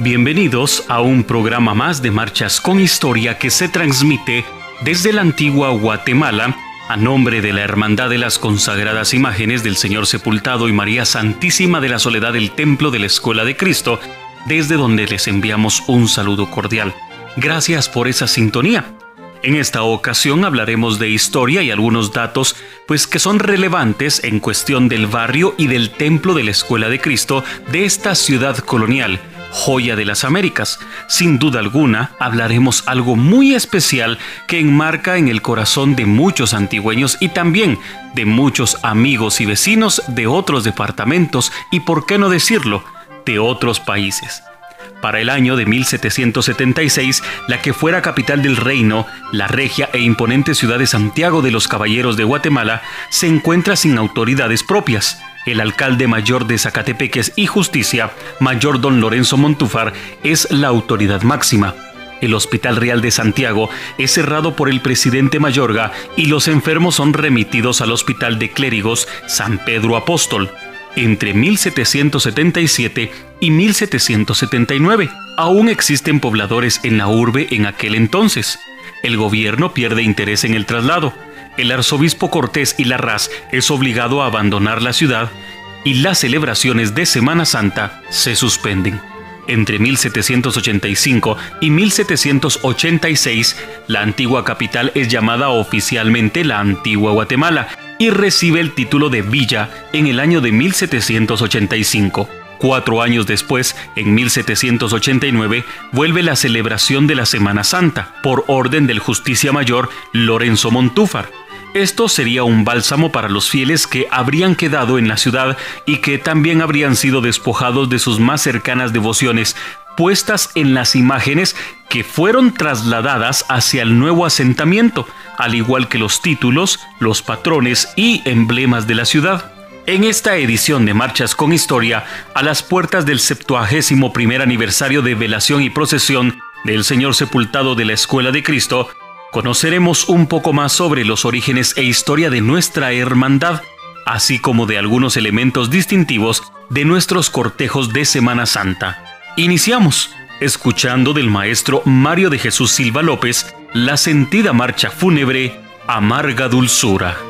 Bienvenidos a un programa más de Marchas con Historia que se transmite desde la antigua Guatemala a nombre de la Hermandad de las Consagradas Imágenes del Señor Sepultado y María Santísima de la Soledad del Templo de la Escuela de Cristo, desde donde les enviamos un saludo cordial. Gracias por esa sintonía. En esta ocasión hablaremos de historia y algunos datos pues que son relevantes en cuestión del barrio y del templo de la Escuela de Cristo de esta ciudad colonial joya de las Américas. Sin duda alguna, hablaremos algo muy especial que enmarca en el corazón de muchos antigüeños y también de muchos amigos y vecinos de otros departamentos y, por qué no decirlo, de otros países. Para el año de 1776, la que fuera capital del reino, la regia e imponente ciudad de Santiago de los Caballeros de Guatemala, se encuentra sin autoridades propias el alcalde mayor de Zacatepeques y Justicia, mayor don Lorenzo Montúfar, es la autoridad máxima. El Hospital Real de Santiago es cerrado por el presidente Mayorga y los enfermos son remitidos al Hospital de Clérigos San Pedro Apóstol. Entre 1777 y 1779 aún existen pobladores en la urbe en aquel entonces. El gobierno pierde interés en el traslado el arzobispo Cortés y Larraz es obligado a abandonar la ciudad y las celebraciones de Semana Santa se suspenden. Entre 1785 y 1786, la antigua capital es llamada oficialmente la Antigua Guatemala y recibe el título de villa en el año de 1785. Cuatro años después, en 1789, vuelve la celebración de la Semana Santa, por orden del Justicia Mayor Lorenzo Montúfar. Esto sería un bálsamo para los fieles que habrían quedado en la ciudad y que también habrían sido despojados de sus más cercanas devociones, puestas en las imágenes que fueron trasladadas hacia el nuevo asentamiento, al igual que los títulos, los patrones y emblemas de la ciudad. En esta edición de Marchas con Historia, a las puertas del 71 primer aniversario de velación y procesión del Señor Sepultado de la Escuela de Cristo, conoceremos un poco más sobre los orígenes e historia de nuestra hermandad, así como de algunos elementos distintivos de nuestros cortejos de Semana Santa. Iniciamos escuchando del maestro Mario de Jesús Silva López la sentida marcha fúnebre Amarga Dulzura.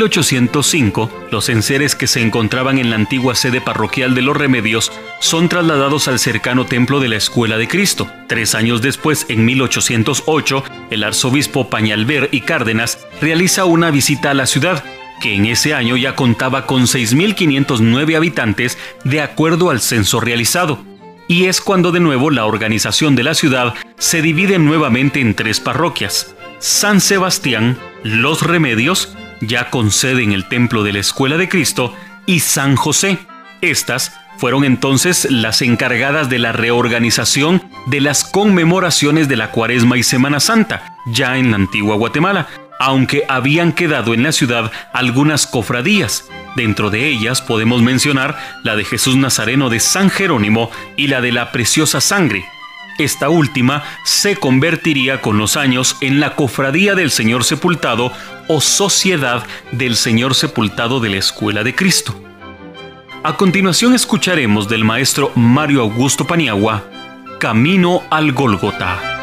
1805, los enseres que se encontraban en la antigua sede parroquial de los Remedios son trasladados al cercano templo de la Escuela de Cristo. Tres años después, en 1808, el arzobispo Pañalver y Cárdenas realiza una visita a la ciudad, que en ese año ya contaba con 6.509 habitantes de acuerdo al censo realizado. Y es cuando de nuevo la organización de la ciudad se divide nuevamente en tres parroquias. San Sebastián, Los Remedios ya con sede en el templo de la Escuela de Cristo, y San José. Estas fueron entonces las encargadas de la reorganización de las conmemoraciones de la Cuaresma y Semana Santa, ya en la antigua Guatemala, aunque habían quedado en la ciudad algunas cofradías. Dentro de ellas podemos mencionar la de Jesús Nazareno de San Jerónimo y la de la Preciosa Sangre, esta última se convertiría con los años en la Cofradía del Señor Sepultado o Sociedad del Señor Sepultado de la Escuela de Cristo. A continuación escucharemos del maestro Mario Augusto Paniagua, Camino al Golgota.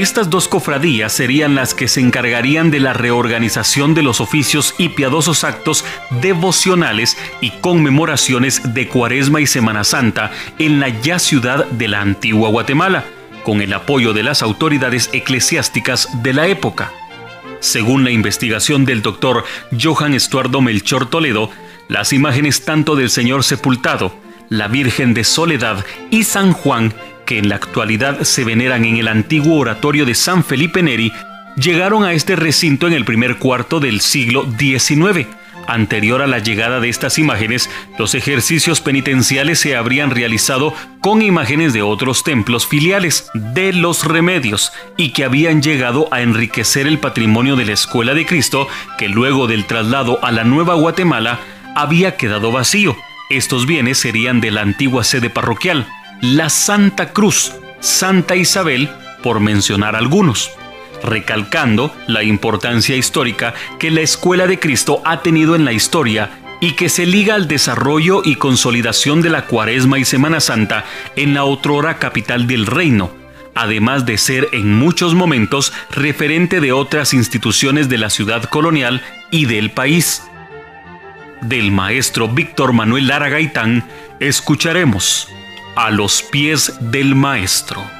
Estas dos cofradías serían las que se encargarían de la reorganización de los oficios y piadosos actos devocionales y conmemoraciones de Cuaresma y Semana Santa en la ya ciudad de la antigua Guatemala, con el apoyo de las autoridades eclesiásticas de la época. Según la investigación del doctor Johan Estuardo Melchor Toledo, las imágenes tanto del Señor sepultado, la Virgen de Soledad y San Juan que en la actualidad se veneran en el antiguo oratorio de San Felipe Neri, llegaron a este recinto en el primer cuarto del siglo XIX. Anterior a la llegada de estas imágenes, los ejercicios penitenciales se habrían realizado con imágenes de otros templos filiales de los remedios y que habían llegado a enriquecer el patrimonio de la Escuela de Cristo, que luego del traslado a la Nueva Guatemala había quedado vacío. Estos bienes serían de la antigua sede parroquial, la Santa Cruz, Santa Isabel, por mencionar algunos, recalcando la importancia histórica que la Escuela de Cristo ha tenido en la historia y que se liga al desarrollo y consolidación de la Cuaresma y Semana Santa en la otrora capital del reino, además de ser en muchos momentos referente de otras instituciones de la ciudad colonial y del país. Del maestro Víctor Manuel Lara Gaitán escucharemos a los pies del Maestro.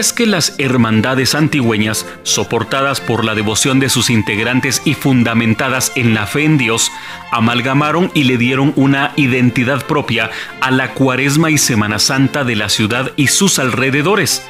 Es que las hermandades antigüeñas, soportadas por la devoción de sus integrantes y fundamentadas en la fe en Dios, amalgamaron y le dieron una identidad propia a la cuaresma y Semana Santa de la ciudad y sus alrededores.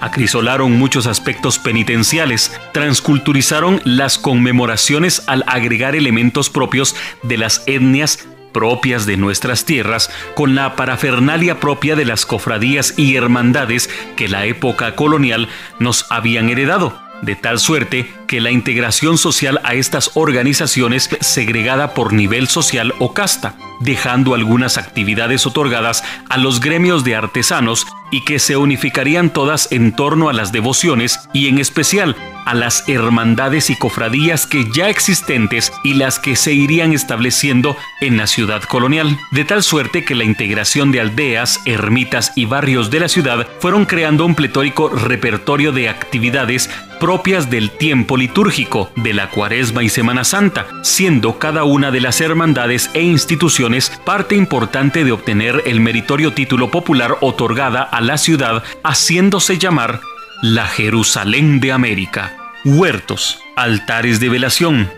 Acrisolaron muchos aspectos penitenciales, transculturizaron las conmemoraciones al agregar elementos propios de las etnias propias de nuestras tierras con la parafernalia propia de las cofradías y hermandades que la época colonial nos habían heredado, de tal suerte que la integración social a estas organizaciones segregada por nivel social o casta, dejando algunas actividades otorgadas a los gremios de artesanos y que se unificarían todas en torno a las devociones y en especial a las hermandades y cofradías que ya existentes y las que se irían estableciendo en la ciudad colonial, de tal suerte que la integración de aldeas, ermitas y barrios de la ciudad fueron creando un pletórico repertorio de actividades propias del tiempo litúrgico de la Cuaresma y Semana Santa, siendo cada una de las hermandades e instituciones parte importante de obtener el meritorio título popular otorgada a la ciudad, haciéndose llamar la Jerusalén de América. Huertos, altares de velación,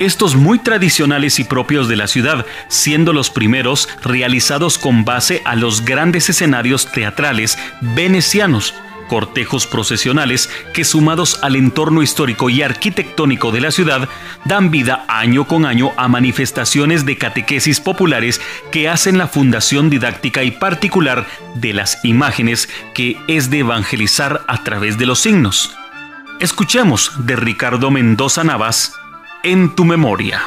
estos muy tradicionales y propios de la ciudad, siendo los primeros realizados con base a los grandes escenarios teatrales venecianos, cortejos procesionales que sumados al entorno histórico y arquitectónico de la ciudad dan vida año con año a manifestaciones de catequesis populares que hacen la fundación didáctica y particular de las imágenes que es de evangelizar a través de los signos. Escuchemos de Ricardo Mendoza Navas en tu memoria.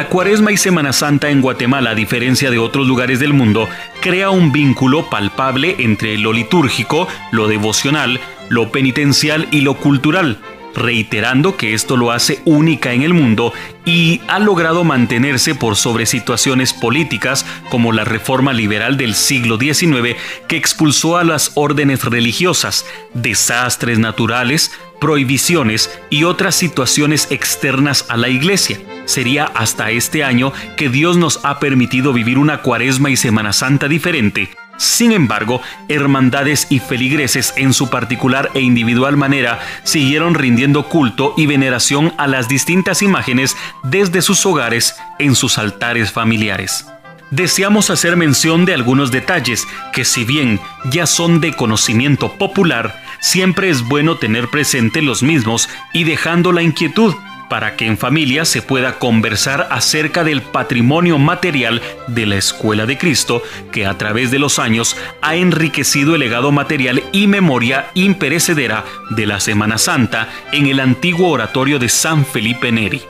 La Cuaresma y Semana Santa en Guatemala, a diferencia de otros lugares del mundo, crea un vínculo palpable entre lo litúrgico, lo devocional, lo penitencial y lo cultural, reiterando que esto lo hace única en el mundo y ha logrado mantenerse por sobre situaciones políticas como la reforma liberal del siglo XIX que expulsó a las órdenes religiosas, desastres naturales, prohibiciones y otras situaciones externas a la iglesia. Sería hasta este año que Dios nos ha permitido vivir una cuaresma y Semana Santa diferente. Sin embargo, hermandades y feligreses en su particular e individual manera siguieron rindiendo culto y veneración a las distintas imágenes desde sus hogares en sus altares familiares deseamos hacer mención de algunos detalles que si bien ya son de conocimiento popular, siempre es bueno tener presente los mismos y dejando la inquietud para que en familia se pueda conversar acerca del patrimonio material de la Escuela de Cristo, que a través de los años ha enriquecido el legado material y memoria imperecedera de la Semana Santa en el antiguo oratorio de San Felipe Neri.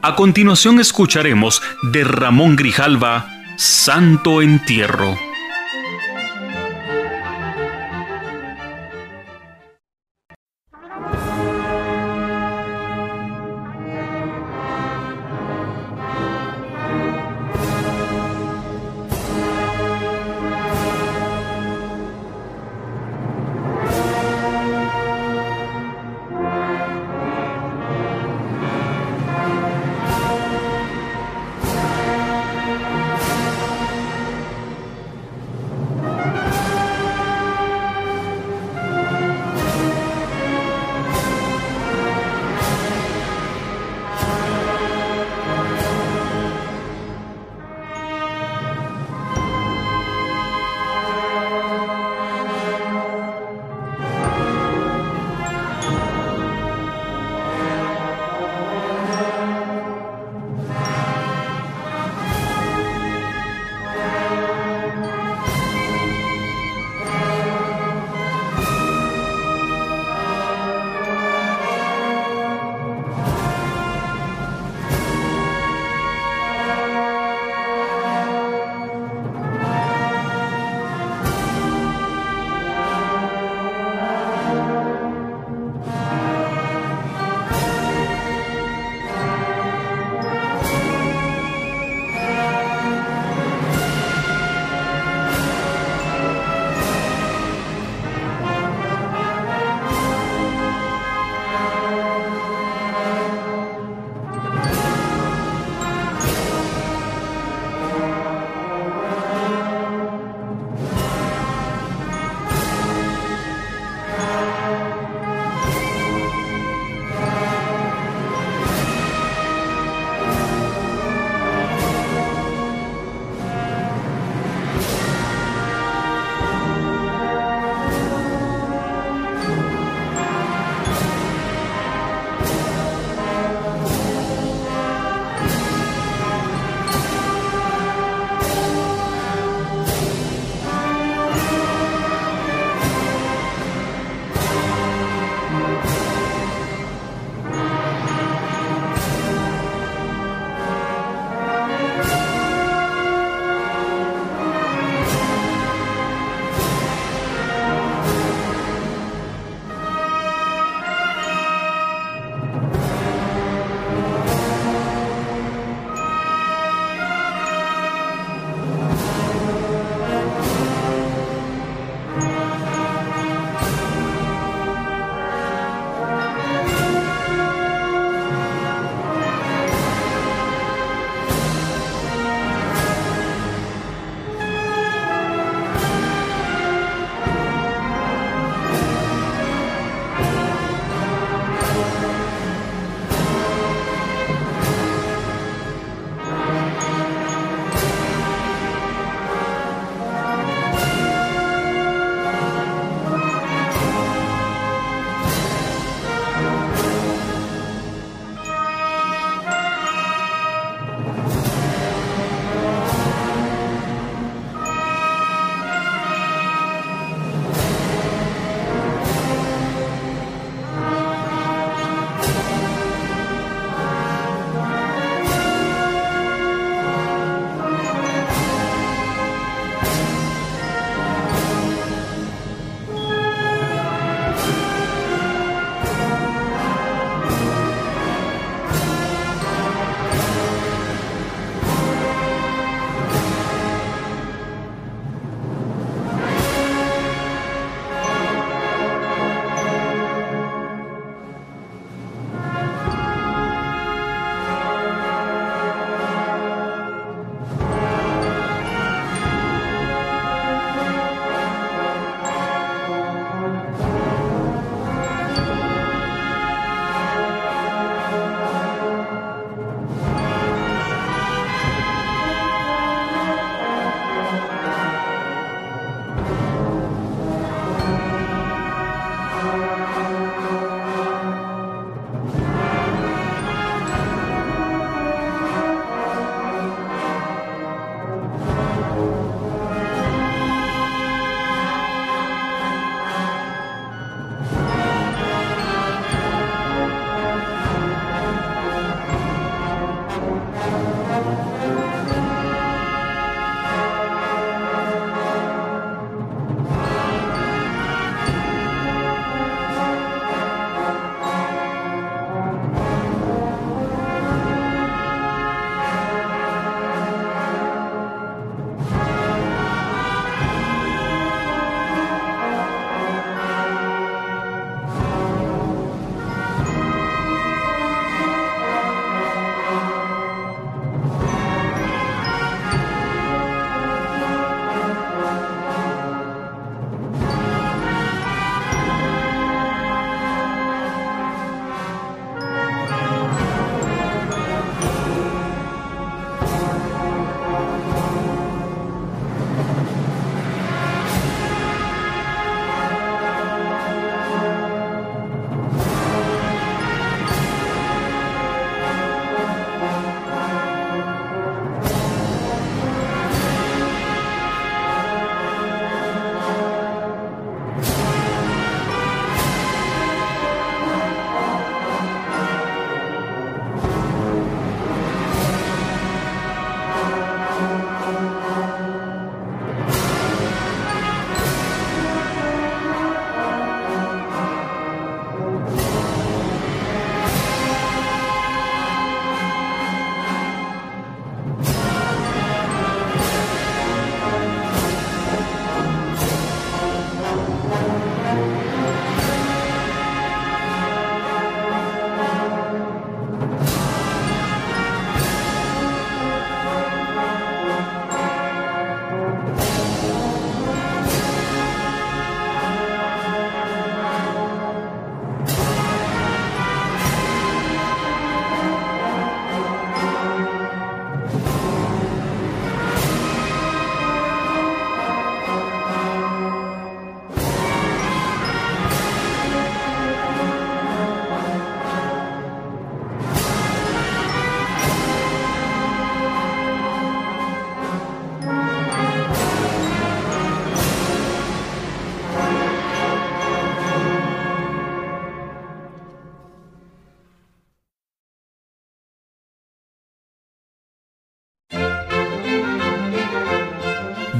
A continuación escucharemos de Ramón Grijalva, Santo Entierro.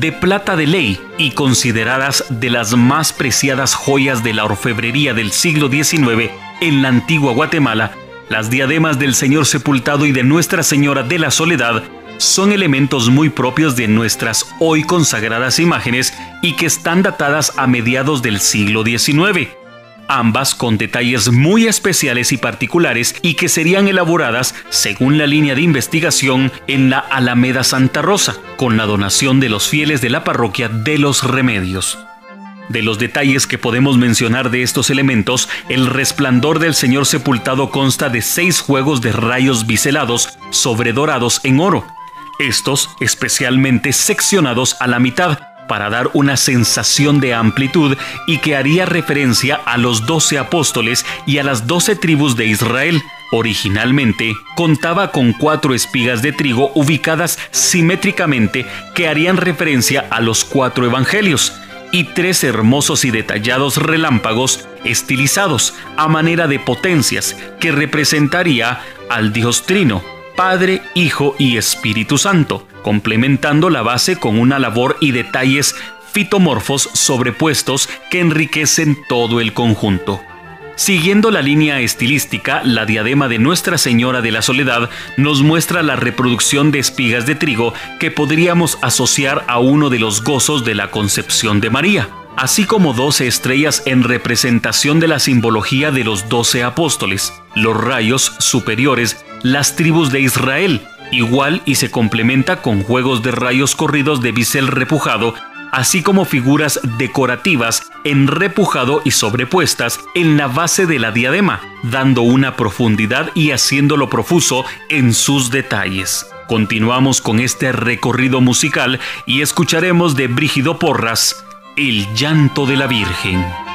De plata de ley y consideradas de las más preciadas joyas de la orfebrería del siglo XIX en la antigua Guatemala, las diademas del Señor Sepultado y de Nuestra Señora de la Soledad son elementos muy propios de nuestras hoy consagradas imágenes y que están datadas a mediados del siglo XIX ambas con detalles muy especiales y particulares y que serían elaboradas según la línea de investigación en la Alameda Santa Rosa, con la donación de los fieles de la parroquia de los Remedios. De los detalles que podemos mencionar de estos elementos, el resplandor del Señor sepultado consta de seis juegos de rayos biselados sobredorados en oro, estos especialmente seccionados a la mitad, para dar una sensación de amplitud y que haría referencia a los doce apóstoles y a las doce tribus de Israel. Originalmente contaba con cuatro espigas de trigo ubicadas simétricamente que harían referencia a los cuatro evangelios y tres hermosos y detallados relámpagos estilizados a manera de potencias que representaría al Dios Trino, Padre, Hijo y Espíritu Santo, complementando la base con una labor y detalles fitomorfos sobrepuestos que enriquecen todo el conjunto. Siguiendo la línea estilística, la diadema de Nuestra Señora de la Soledad nos muestra la reproducción de espigas de trigo que podríamos asociar a uno de los gozos de la concepción de María, así como doce estrellas en representación de la simbología de los doce apóstoles, los rayos superiores las tribus de Israel, igual y se complementa con juegos de rayos corridos de bisel repujado, así como figuras decorativas en repujado y sobrepuestas en la base de la diadema, dando una profundidad y haciéndolo profuso en sus detalles. Continuamos con este recorrido musical y escucharemos de Brígido Porras, El llanto de la Virgen.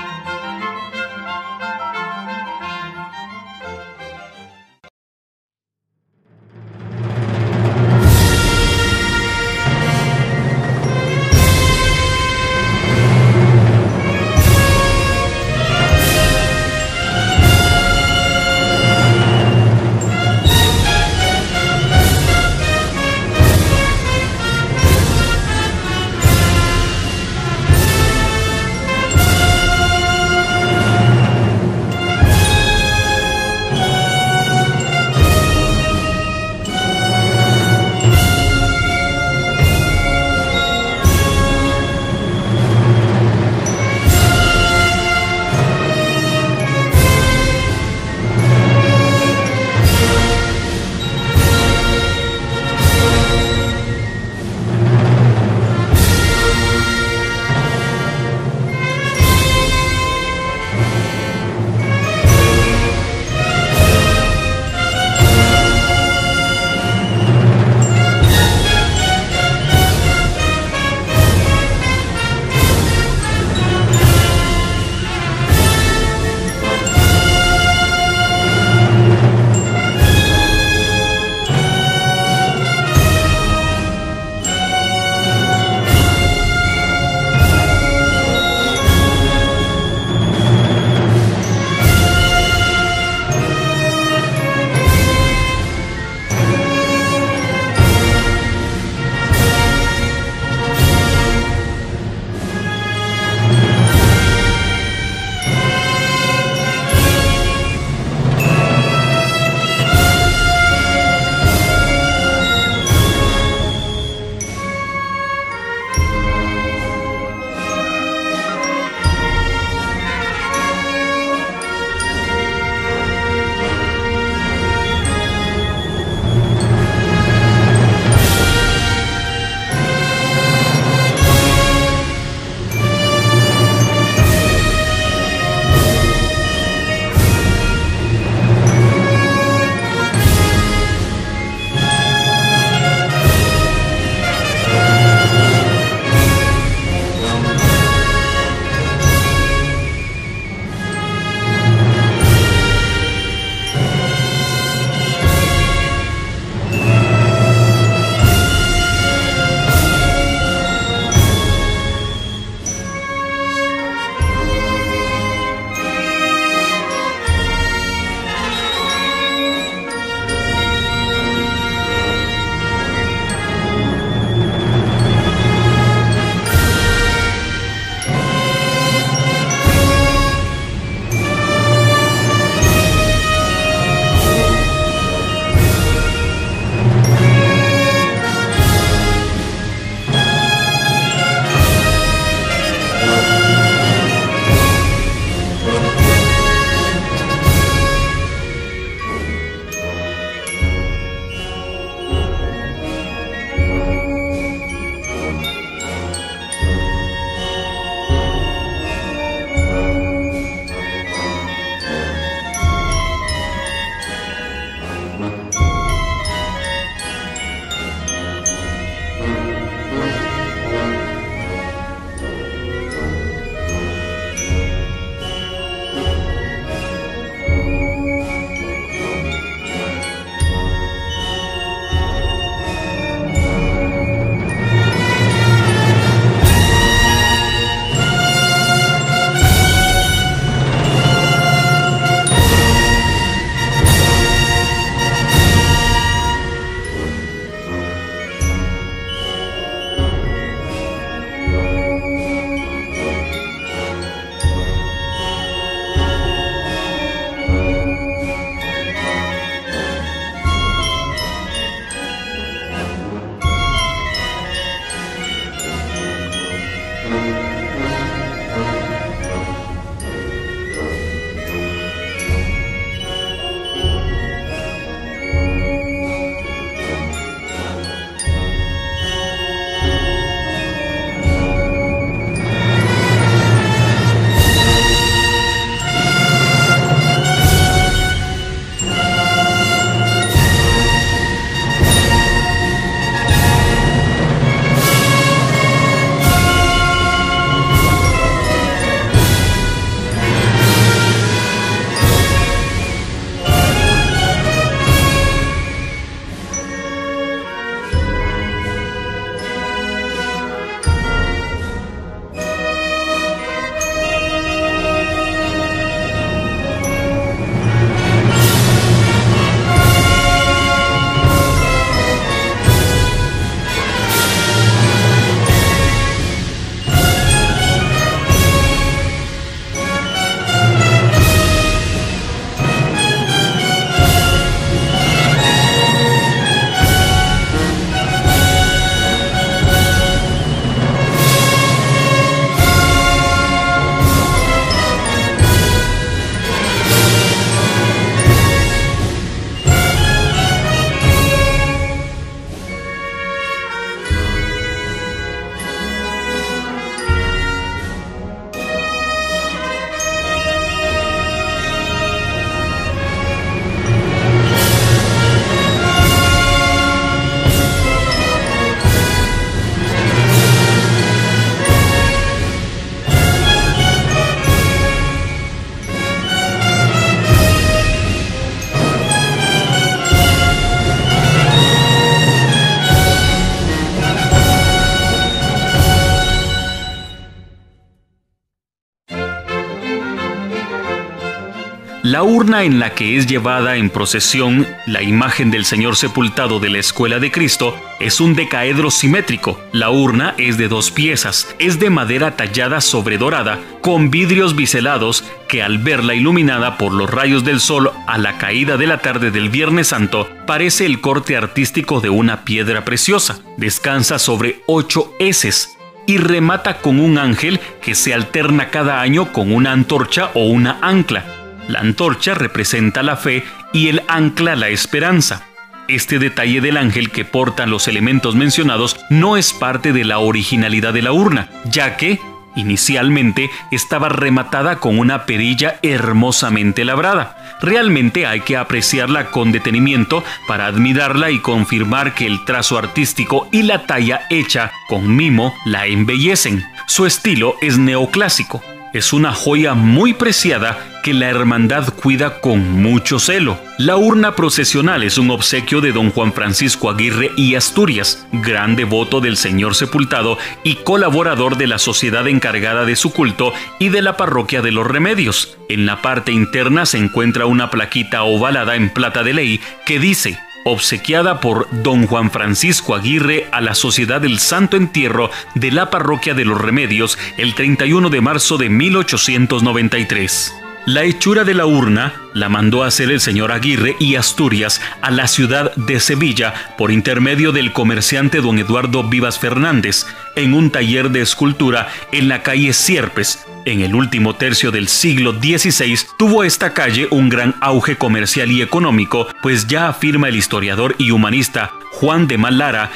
Urna en la que es llevada en procesión la imagen del Señor sepultado de la Escuela de Cristo es un decaedro simétrico. La urna es de dos piezas, es de madera tallada sobre dorada, con vidrios biselados que al verla iluminada por los rayos del sol a la caída de la tarde del Viernes Santo, parece el corte artístico de una piedra preciosa. Descansa sobre ocho heces y remata con un ángel que se alterna cada año con una antorcha o una ancla. La antorcha representa la fe y el ancla la esperanza. Este detalle del ángel que portan los elementos mencionados no es parte de la originalidad de la urna, ya que Inicialmente estaba rematada con una perilla hermosamente labrada. Realmente hay que apreciarla con detenimiento para admirarla y confirmar que el trazo artístico y la talla hecha con mimo la embellecen. Su estilo es neoclásico, es una joya muy preciada que la hermandad cuida con mucho celo. La urna procesional es un obsequio de don Juan Francisco Aguirre y Asturias, gran devoto del Señor Sepultado y colaborador de la sociedad encargada de su culto y de la parroquia de los Remedios. En la parte interna se encuentra una plaquita ovalada en plata de ley que dice obsequiada por don Juan Francisco Aguirre a la Sociedad del Santo Entierro de la Parroquia de los Remedios el 31 de marzo de 1893. La hechura de la urna la mandó a hacer el señor Aguirre y Asturias a la ciudad de Sevilla por intermedio del comerciante don Eduardo Vivas Fernández en un taller de escultura en la calle Sierpes. En el último tercio del siglo XVI tuvo esta calle un gran auge comercial y económico, pues ya afirma el historiador y humanista Juan de Malara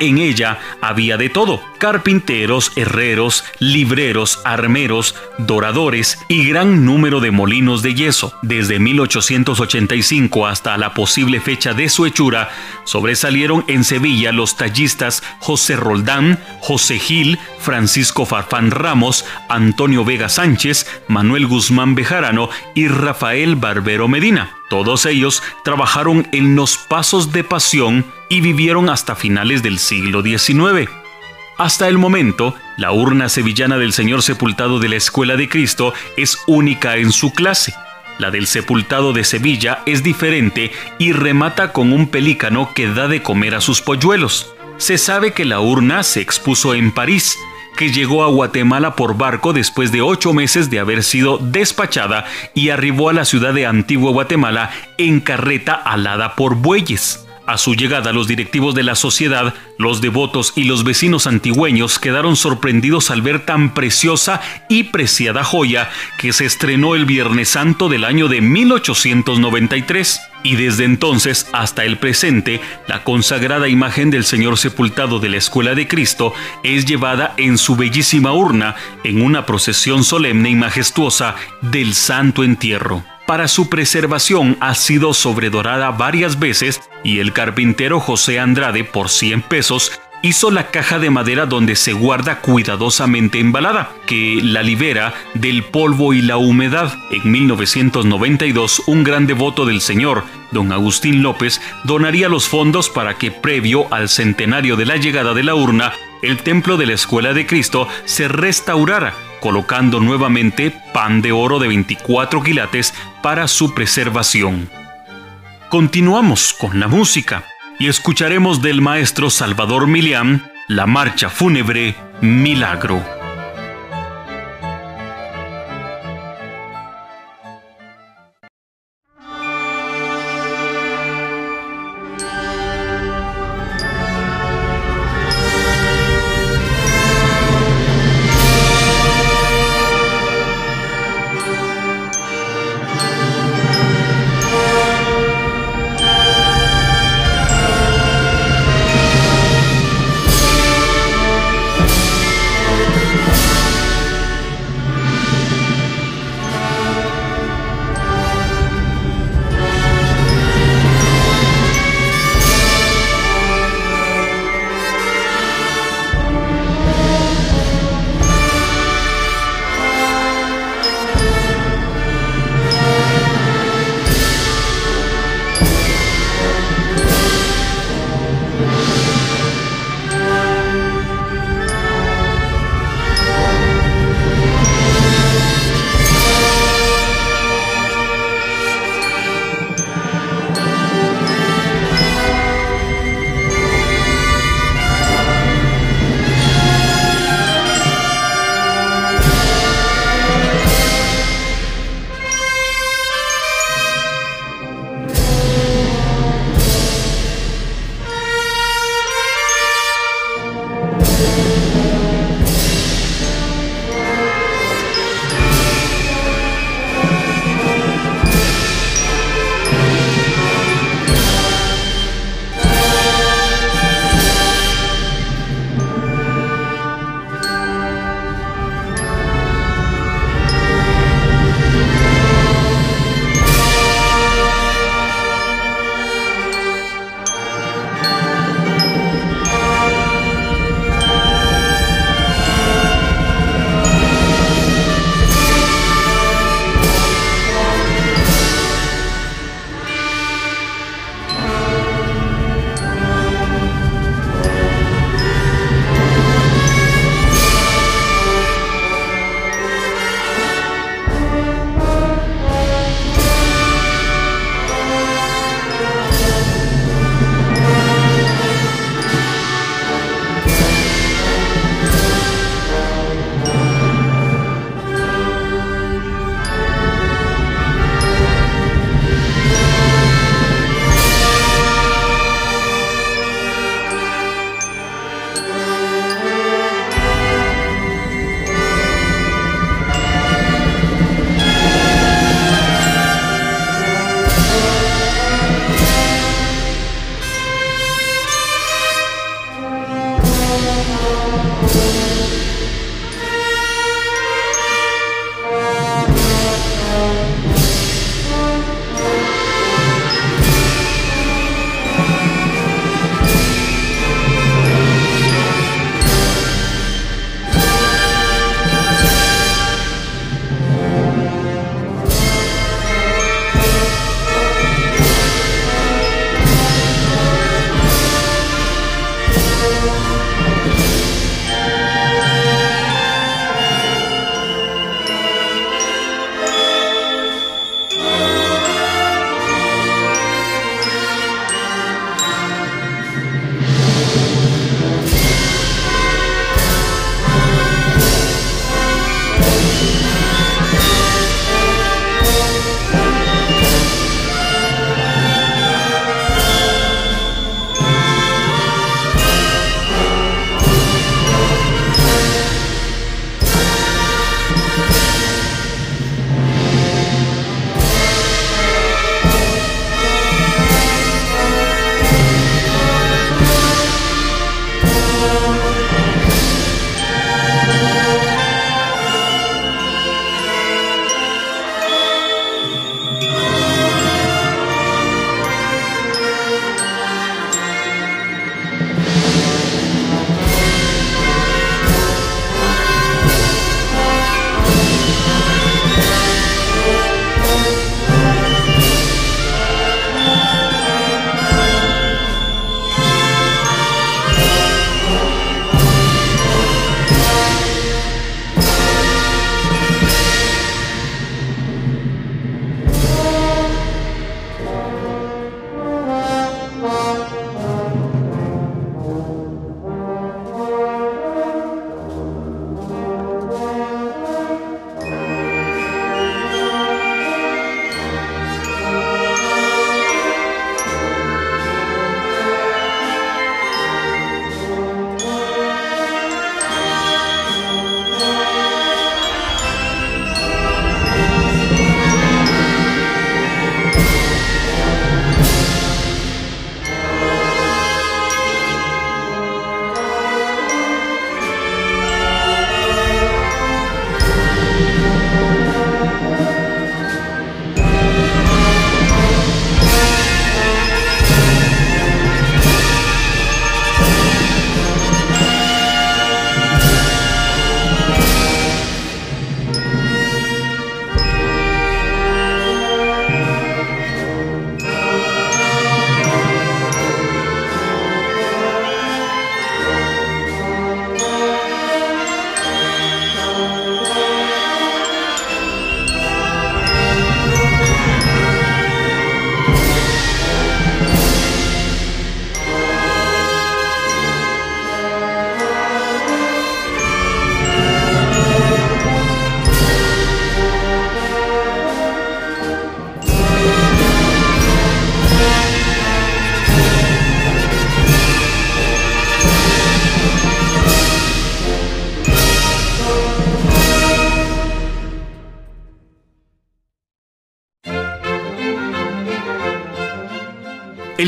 en ella había de todo, carpinteros, herreros, libreros, armeros, doradores y gran número de molinos de yeso. Desde 1885 hasta la posible fecha de su hechura, sobresalieron en Sevilla los tallistas José Roldán, José Gil, Francisco Farfán Ramos, Antonio Vega Sánchez, Manuel Guzmán Bejarano y Rafael Barbero Medina. Todos ellos trabajaron en los pasos de pasión y vivieron hasta finales del siglo XIX. Hasta el momento, la urna sevillana del Señor Sepultado de la Escuela de Cristo es única en su clase. La del Sepultado de Sevilla es diferente y remata con un pelícano que da de comer a sus polluelos. Se sabe que la urna se expuso en París, que llegó a Guatemala por barco después de ocho meses de haber sido despachada y arribó a la ciudad de Antigua Guatemala en carreta alada por bueyes. A su llegada, los directivos de la sociedad, los devotos y los vecinos antigüeños quedaron sorprendidos al ver tan preciosa y preciada joya que se estrenó el Viernes Santo del año de 1893. Y desde entonces hasta el presente, la consagrada imagen del Señor sepultado de la Escuela de Cristo es llevada en su bellísima urna en una procesión solemne y majestuosa del Santo Entierro para su preservación ha sido sobredorada varias veces y el carpintero José Andrade por 100 pesos hizo la caja de madera donde se guarda cuidadosamente embalada, que la libera del polvo y la humedad. En 1992, un gran devoto del Señor, don Agustín López, donaría los fondos para que, previo al centenario de la llegada de la urna, el templo de la Escuela de Cristo se restaurara colocando nuevamente pan de oro de 24 quilates para su preservación. Continuamos con la música y escucharemos del maestro Salvador Milián la marcha fúnebre Milagro.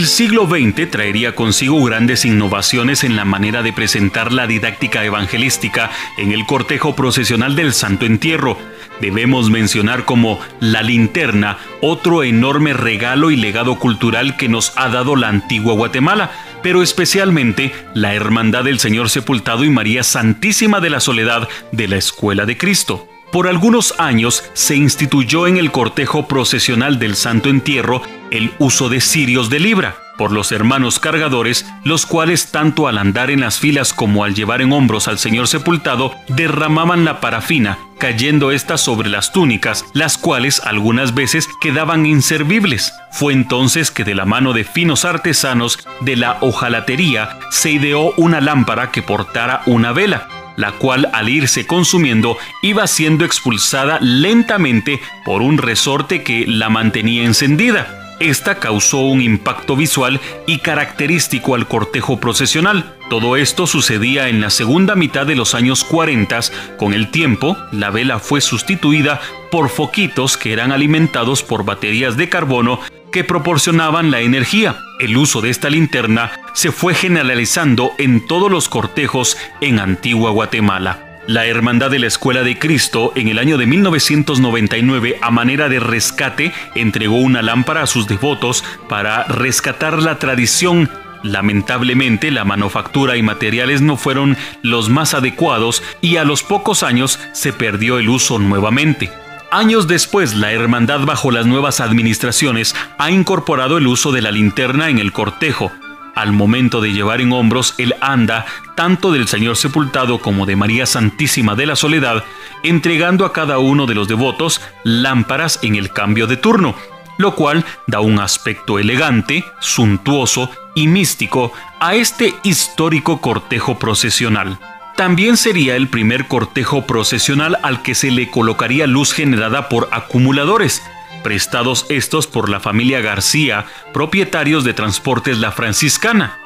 El siglo XX traería consigo grandes innovaciones en la manera de presentar la didáctica evangelística en el cortejo procesional del Santo Entierro. Debemos mencionar como la linterna otro enorme regalo y legado cultural que nos ha dado la antigua Guatemala, pero especialmente la Hermandad del Señor Sepultado y María Santísima de la Soledad de la Escuela de Cristo. Por algunos años se instituyó en el cortejo procesional del Santo Entierro el uso de cirios de libra por los hermanos cargadores, los cuales tanto al andar en las filas como al llevar en hombros al Señor sepultado, derramaban la parafina, cayendo ésta sobre las túnicas, las cuales algunas veces quedaban inservibles. Fue entonces que de la mano de finos artesanos de la hojalatería se ideó una lámpara que portara una vela, la cual al irse consumiendo iba siendo expulsada lentamente por un resorte que la mantenía encendida. Esta causó un impacto visual y característico al cortejo procesional. Todo esto sucedía en la segunda mitad de los años 40. Con el tiempo, la vela fue sustituida por foquitos que eran alimentados por baterías de carbono que proporcionaban la energía. El uso de esta linterna se fue generalizando en todos los cortejos en Antigua Guatemala. La Hermandad de la Escuela de Cristo en el año de 1999 a manera de rescate entregó una lámpara a sus devotos para rescatar la tradición Lamentablemente la manufactura y materiales no fueron los más adecuados y a los pocos años se perdió el uso nuevamente. Años después, la hermandad bajo las nuevas administraciones ha incorporado el uso de la linterna en el cortejo. Al momento de llevar en hombros el anda tanto del Señor sepultado como de María Santísima de la Soledad, entregando a cada uno de los devotos lámparas en el cambio de turno, lo cual da un aspecto elegante, suntuoso y místico a este histórico cortejo procesional. También sería el primer cortejo procesional al que se le colocaría luz generada por acumuladores, prestados estos por la familia García, propietarios de Transportes La Franciscana.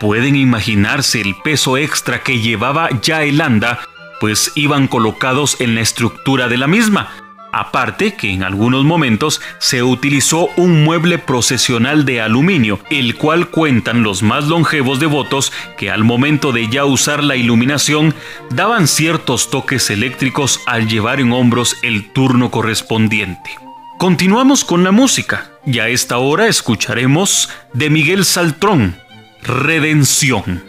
Pueden imaginarse el peso extra que llevaba ya el anda, pues iban colocados en la estructura de la misma, Aparte que en algunos momentos se utilizó un mueble procesional de aluminio, el cual cuentan los más longevos devotos que al momento de ya usar la iluminación daban ciertos toques eléctricos al llevar en hombros el turno correspondiente. Continuamos con la música y a esta hora escucharemos de Miguel Saltrón, Redención.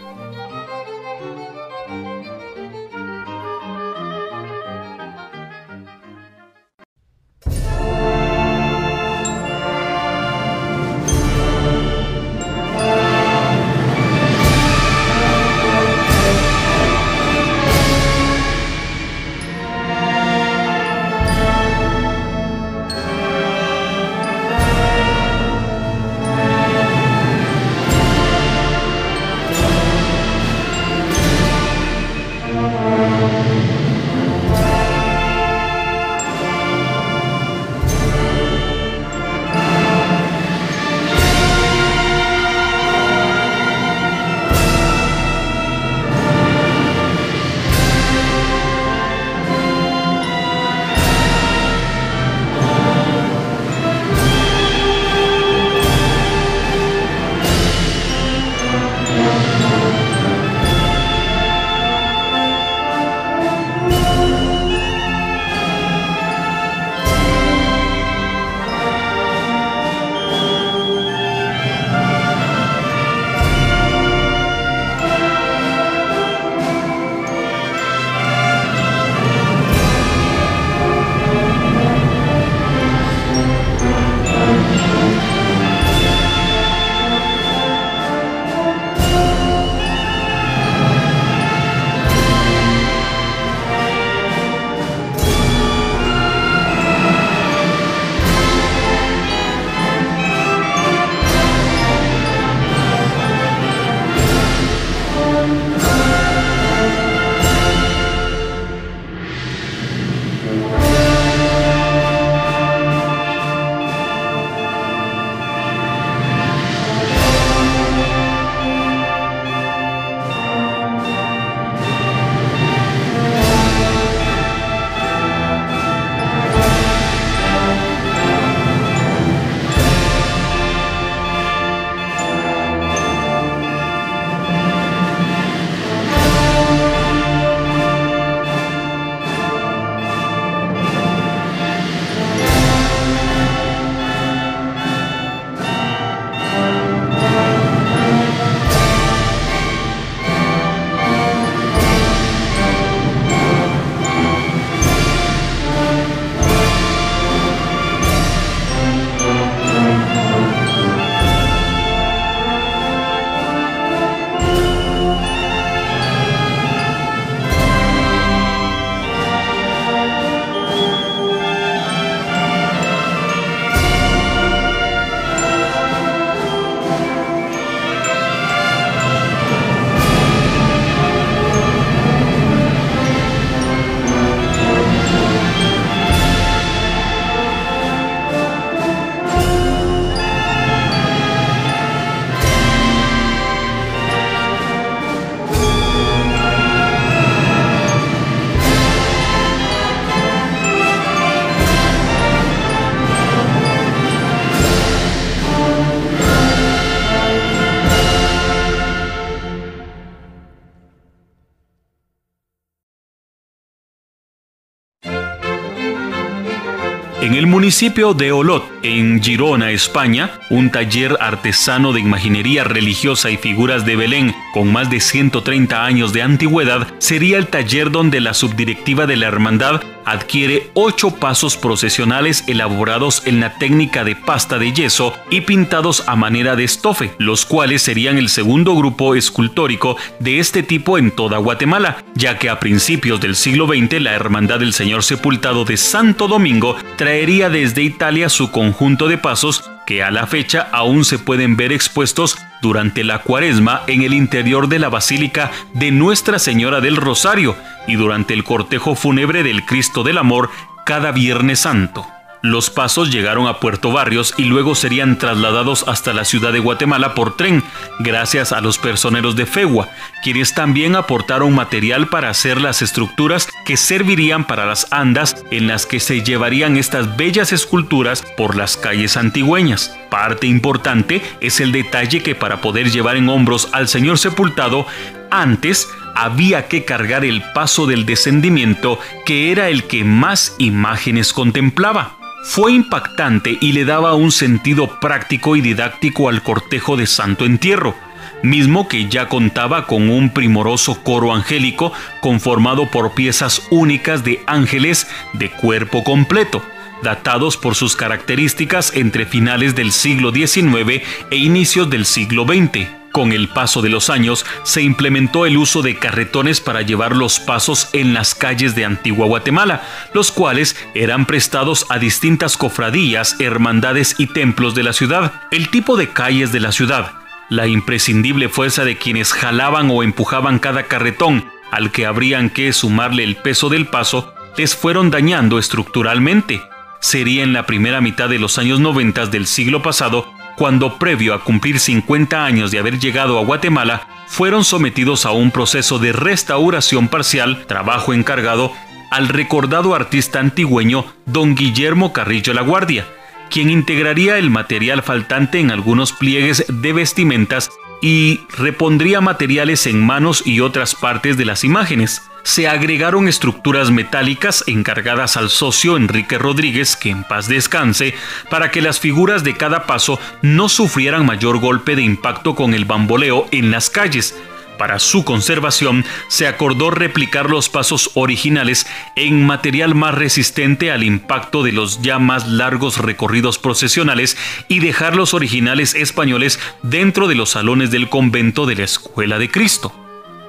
Municipio de Olot, en Girona, España, un taller artesano de imaginería religiosa y figuras de Belén con más de 130 años de antigüedad sería el taller donde la subdirectiva de la hermandad adquiere ocho pasos procesionales elaborados en la técnica de pasta de yeso y pintados a manera de estofe, los cuales serían el segundo grupo escultórico de este tipo en toda Guatemala, ya que a principios del siglo XX la Hermandad del Señor Sepultado de Santo Domingo traería desde Italia su conjunto de pasos que a la fecha aún se pueden ver expuestos durante la cuaresma en el interior de la Basílica de Nuestra Señora del Rosario y durante el cortejo fúnebre del Cristo del Amor cada Viernes Santo. Los pasos llegaron a Puerto Barrios y luego serían trasladados hasta la ciudad de Guatemala por tren, gracias a los personeros de Fegua, quienes también aportaron material para hacer las estructuras que servirían para las andas en las que se llevarían estas bellas esculturas por las calles antigüeñas. Parte importante es el detalle que para poder llevar en hombros al Señor sepultado, antes había que cargar el paso del descendimiento, que era el que más imágenes contemplaba. Fue impactante y le daba un sentido práctico y didáctico al cortejo de Santo Entierro, mismo que ya contaba con un primoroso coro angélico conformado por piezas únicas de ángeles de cuerpo completo, datados por sus características entre finales del siglo XIX e inicios del siglo XX. Con el paso de los años se implementó el uso de carretones para llevar los pasos en las calles de Antigua Guatemala, los cuales eran prestados a distintas cofradías, hermandades y templos de la ciudad. El tipo de calles de la ciudad, la imprescindible fuerza de quienes jalaban o empujaban cada carretón, al que habrían que sumarle el peso del paso, les fueron dañando estructuralmente. Sería en la primera mitad de los años 90 del siglo pasado cuando previo a cumplir 50 años de haber llegado a Guatemala, fueron sometidos a un proceso de restauración parcial, trabajo encargado al recordado artista antigüeño don Guillermo Carrillo La Guardia, quien integraría el material faltante en algunos pliegues de vestimentas y repondría materiales en manos y otras partes de las imágenes se agregaron estructuras metálicas encargadas al socio Enrique Rodríguez, que en paz descanse, para que las figuras de cada paso no sufrieran mayor golpe de impacto con el bamboleo en las calles. Para su conservación, se acordó replicar los pasos originales en material más resistente al impacto de los ya más largos recorridos procesionales y dejar los originales españoles dentro de los salones del convento de la Escuela de Cristo.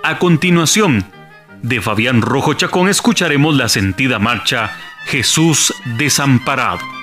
A continuación, de Fabián Rojo Chacón escucharemos la sentida marcha Jesús desamparado.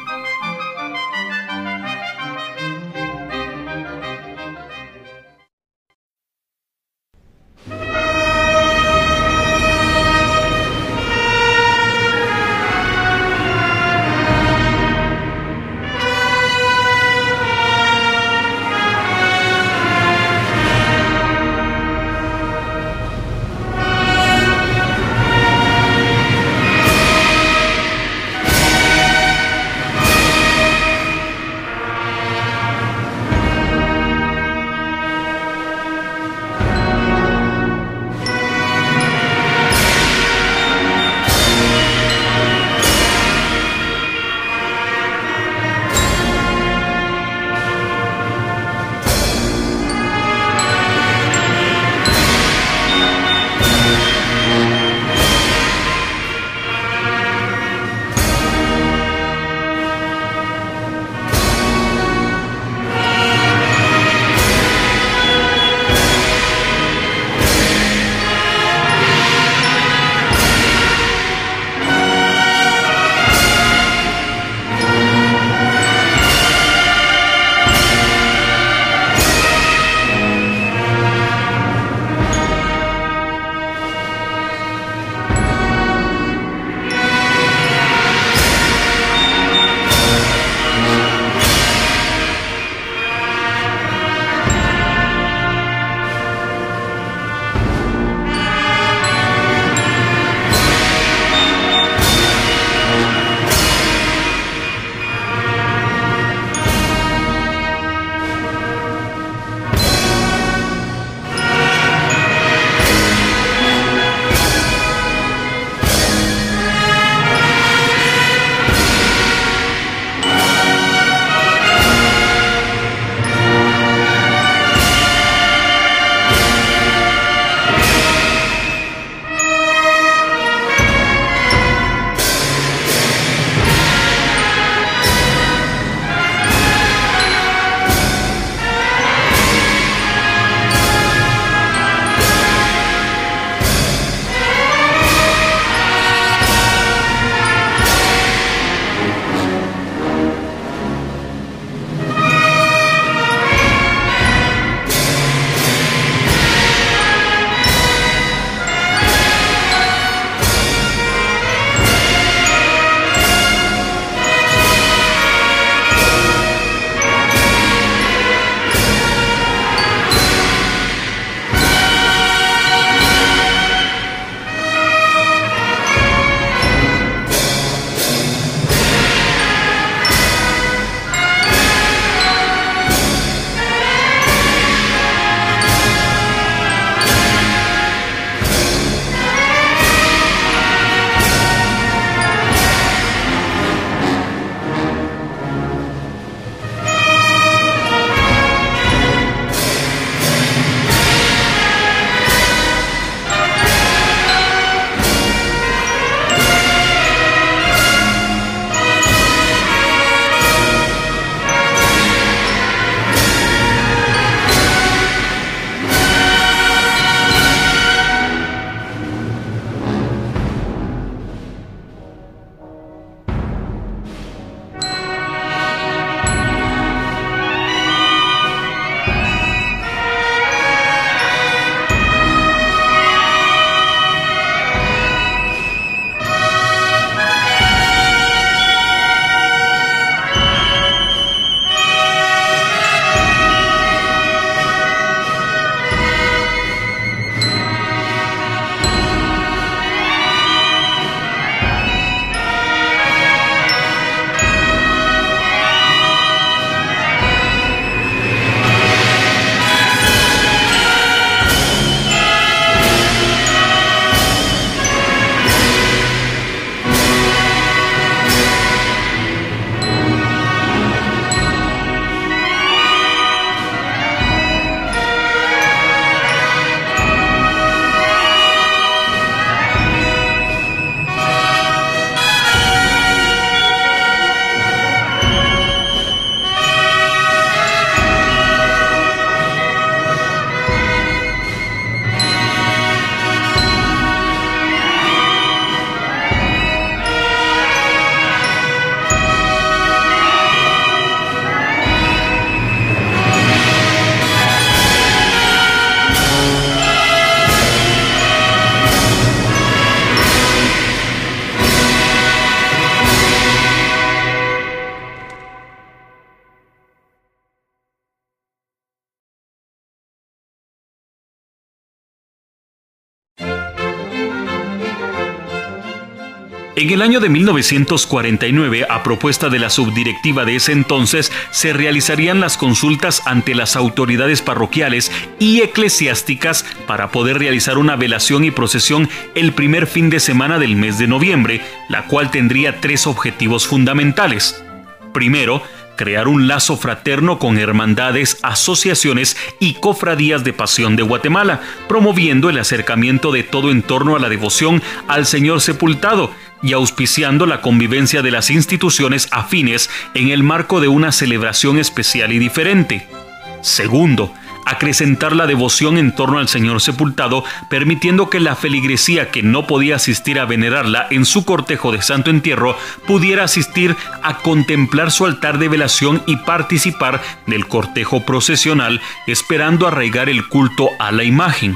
En el año de 1949, a propuesta de la subdirectiva de ese entonces, se realizarían las consultas ante las autoridades parroquiales y eclesiásticas para poder realizar una velación y procesión el primer fin de semana del mes de noviembre, la cual tendría tres objetivos fundamentales. Primero, crear un lazo fraterno con hermandades, asociaciones y cofradías de pasión de Guatemala, promoviendo el acercamiento de todo en torno a la devoción al Señor sepultado y auspiciando la convivencia de las instituciones afines en el marco de una celebración especial y diferente. Segundo, acrecentar la devoción en torno al Señor sepultado, permitiendo que la feligresía que no podía asistir a venerarla en su cortejo de santo entierro pudiera asistir a contemplar su altar de velación y participar del cortejo procesional, esperando arraigar el culto a la imagen.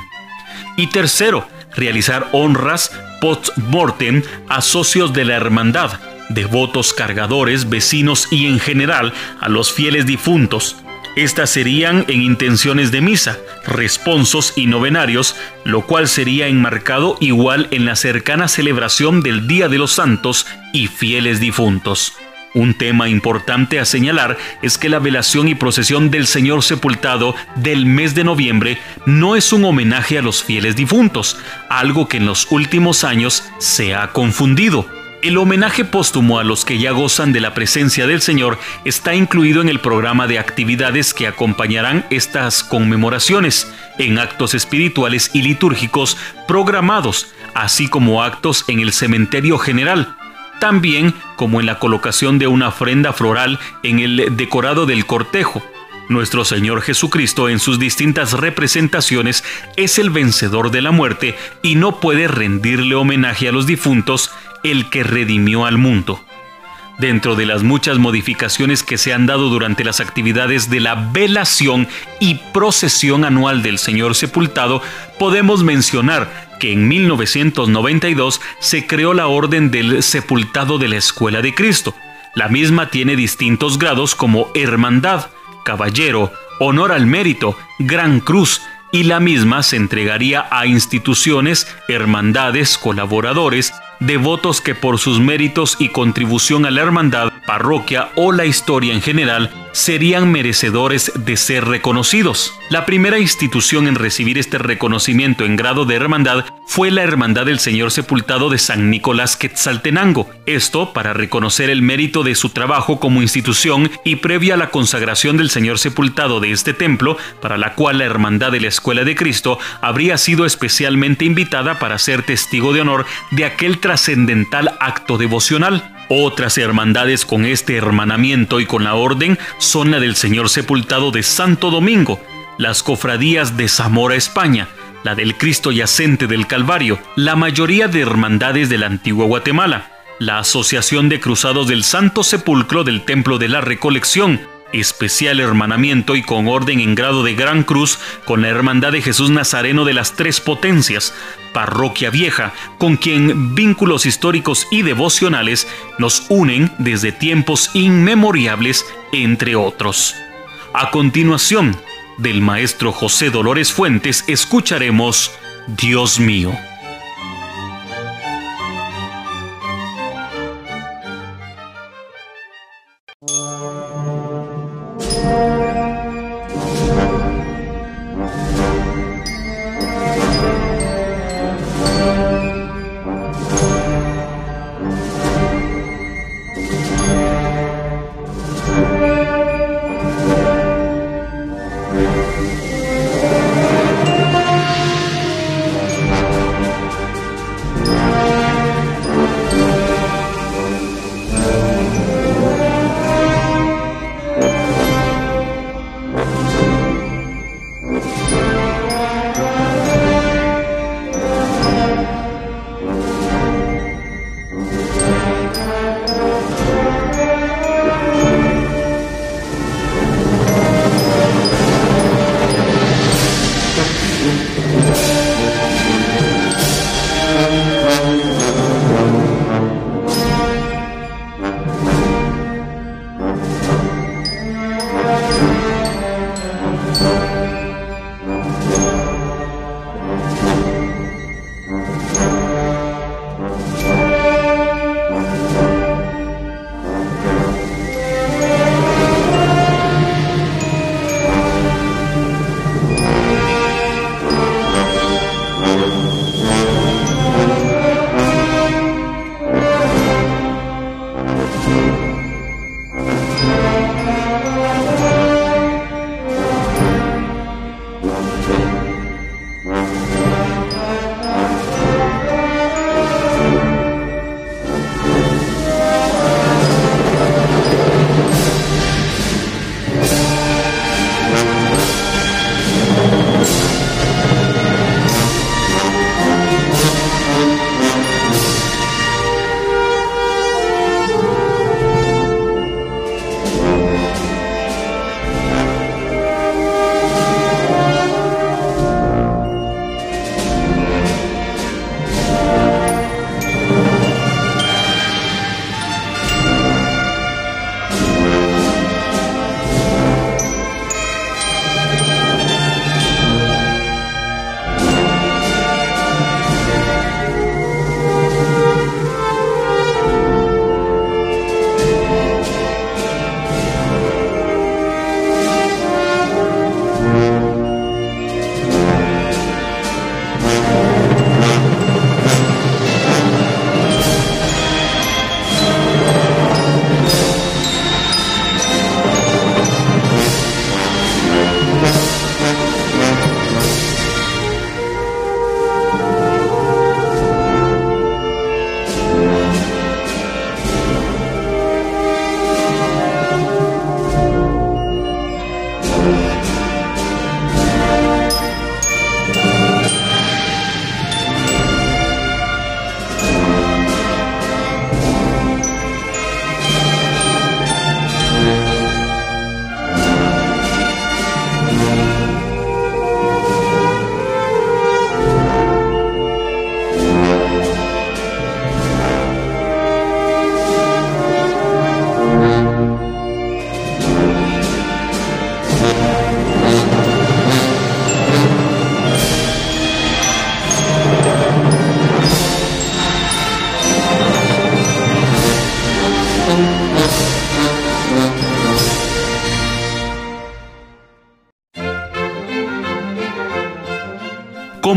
Y tercero, realizar honras post-mortem a socios de la hermandad, devotos cargadores, vecinos y en general a los fieles difuntos. Estas serían en intenciones de misa, responsos y novenarios, lo cual sería enmarcado igual en la cercana celebración del Día de los Santos y fieles difuntos. Un tema importante a señalar es que la velación y procesión del Señor sepultado del mes de noviembre no es un homenaje a los fieles difuntos, algo que en los últimos años se ha confundido. El homenaje póstumo a los que ya gozan de la presencia del Señor está incluido en el programa de actividades que acompañarán estas conmemoraciones, en actos espirituales y litúrgicos programados, así como actos en el cementerio general, también como en la colocación de una ofrenda floral en el decorado del cortejo. Nuestro Señor Jesucristo en sus distintas representaciones es el vencedor de la muerte y no puede rendirle homenaje a los difuntos el que redimió al mundo. Dentro de las muchas modificaciones que se han dado durante las actividades de la velación y procesión anual del Señor Sepultado, podemos mencionar que en 1992 se creó la Orden del Sepultado de la Escuela de Cristo. La misma tiene distintos grados como Hermandad, Caballero, Honor al Mérito, Gran Cruz, y la misma se entregaría a instituciones, hermandades, colaboradores, devotos que por sus méritos y contribución a la hermandad, parroquia o la historia en general serían merecedores de ser reconocidos. La primera institución en recibir este reconocimiento en grado de hermandad fue la Hermandad del Señor Sepultado de San Nicolás Quetzaltenango. Esto para reconocer el mérito de su trabajo como institución y previa a la consagración del Señor Sepultado de este templo, para la cual la Hermandad de la Escuela de Cristo habría sido especialmente invitada para ser testigo de honor de aquel trascendental acto devocional. Otras hermandades con este hermanamiento y con la orden son la del Señor Sepultado de Santo Domingo, las cofradías de Zamora, España, la del Cristo Yacente del Calvario, la mayoría de hermandades de la antigua Guatemala, la Asociación de Cruzados del Santo Sepulcro del Templo de la Recolección, especial hermanamiento y con orden en grado de Gran Cruz con la Hermandad de Jesús Nazareno de las Tres Potencias, Parroquia Vieja, con quien vínculos históricos y devocionales nos unen desde tiempos inmemoriables, entre otros. A continuación, del maestro José Dolores Fuentes escucharemos Dios mío.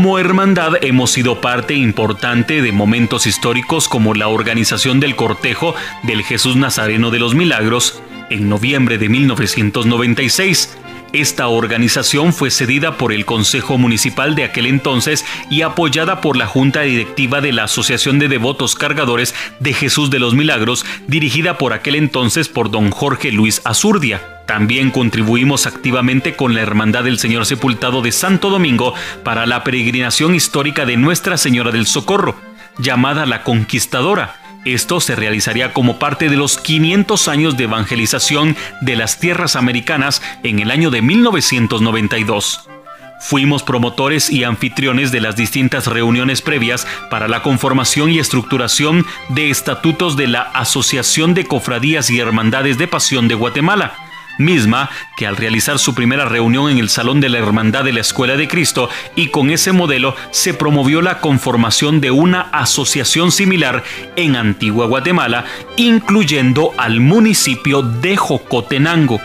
Como hermandad hemos sido parte importante de momentos históricos como la organización del cortejo del Jesús Nazareno de los Milagros en noviembre de 1996. Esta organización fue cedida por el Consejo Municipal de aquel entonces y apoyada por la Junta Directiva de la Asociación de Devotos Cargadores de Jesús de los Milagros, dirigida por aquel entonces por don Jorge Luis Azurdia. También contribuimos activamente con la Hermandad del Señor Sepultado de Santo Domingo para la peregrinación histórica de Nuestra Señora del Socorro, llamada la Conquistadora. Esto se realizaría como parte de los 500 años de evangelización de las tierras americanas en el año de 1992. Fuimos promotores y anfitriones de las distintas reuniones previas para la conformación y estructuración de estatutos de la Asociación de Cofradías y Hermandades de Pasión de Guatemala, misma que al realizar su primera reunión en el Salón de la Hermandad de la Escuela de Cristo y con ese modelo se promovió la conformación de una asociación similar en Antigua Guatemala, incluyendo al municipio de Jocotenango.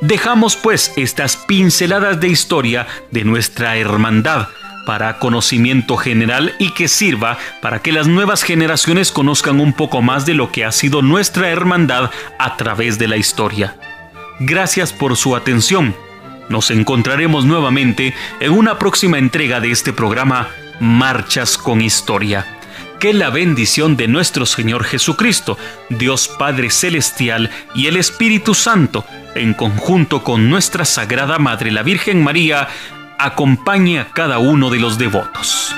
Dejamos pues estas pinceladas de historia de nuestra hermandad para conocimiento general y que sirva para que las nuevas generaciones conozcan un poco más de lo que ha sido nuestra hermandad a través de la historia. Gracias por su atención. Nos encontraremos nuevamente en una próxima entrega de este programa Marchas con Historia. Que la bendición de nuestro Señor Jesucristo, Dios Padre Celestial y el Espíritu Santo, en conjunto con nuestra Sagrada Madre la Virgen María, acompañe a cada uno de los devotos.